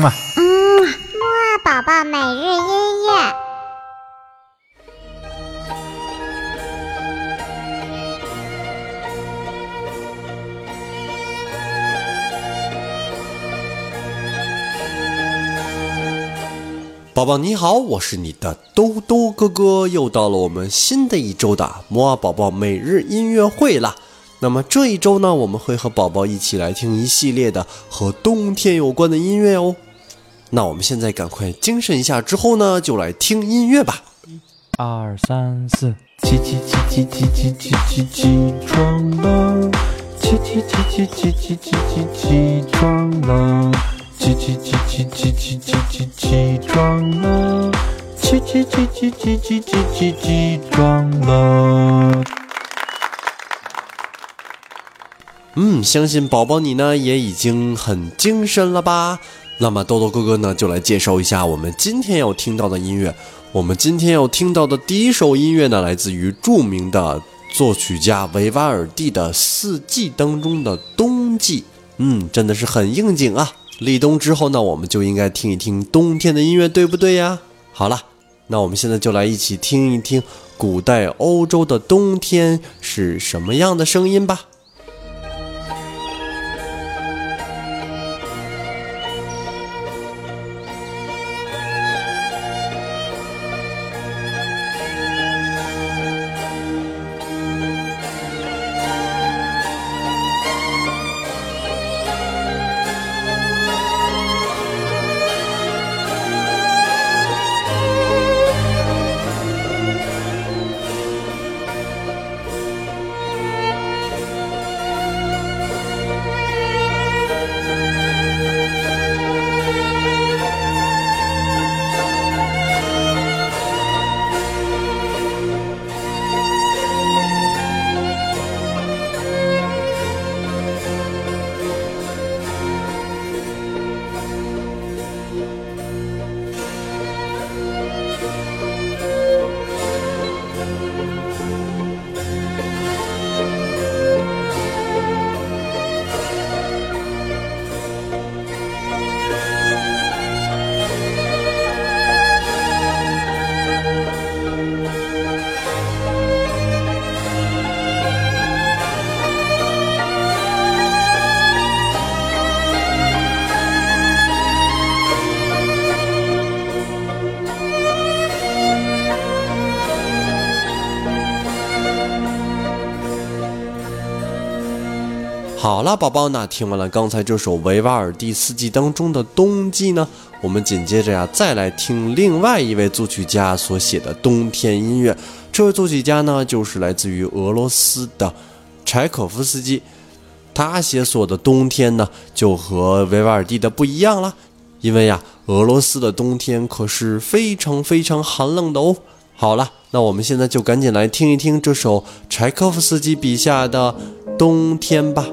嘛。嗯，木二宝宝每日音乐。宝宝你好，我是你的兜兜哥哥，又到了我们新的一周的摩尔宝宝每日音乐会啦。那么这一周呢，我们会和宝宝一起来听一系列的和冬天有关的音乐哦。那我们现在赶快精神一下，之后呢，就来听音乐吧。二三四，起起起起起起起起起床了，起起起起起起起起起床了，起起起起起起起起起床了，起起起起起起起起起床了。嗯，相信宝宝你呢也已经很精神了吧？那么豆豆哥哥呢就来介绍一下我们今天要听到的音乐。我们今天要听到的第一首音乐呢，来自于著名的作曲家维瓦尔第的《四季》当中的《冬季》。嗯，真的是很应景啊！立冬之后呢，我们就应该听一听冬天的音乐，对不对呀？好了，那我们现在就来一起听一听古代欧洲的冬天是什么样的声音吧。好了，宝宝，那听完了刚才这首维瓦尔第四季当中的冬季呢，我们紧接着呀再来听另外一位作曲家所写的冬天音乐。这位作曲家呢，就是来自于俄罗斯的柴可夫斯基。他写所的冬天呢，就和维瓦尔第的不一样了，因为呀，俄罗斯的冬天可是非常非常寒冷的哦。好了，那我们现在就赶紧来听一听这首柴可夫斯基笔下的冬天吧。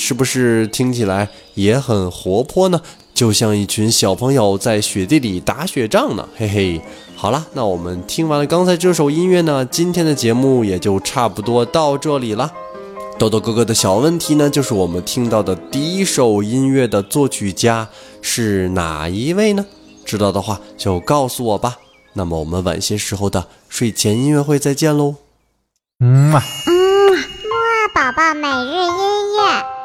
是不是听起来也很活泼呢？就像一群小朋友在雪地里打雪仗呢，嘿嘿。好了，那我们听完了刚才这首音乐呢，今天的节目也就差不多到这里了。豆豆哥哥的小问题呢，就是我们听到的第一首音乐的作曲家是哪一位呢？知道的话就告诉我吧。那么我们晚些时候的睡前音乐会再见喽。嗯嘛。嗯，木二宝宝每日音乐。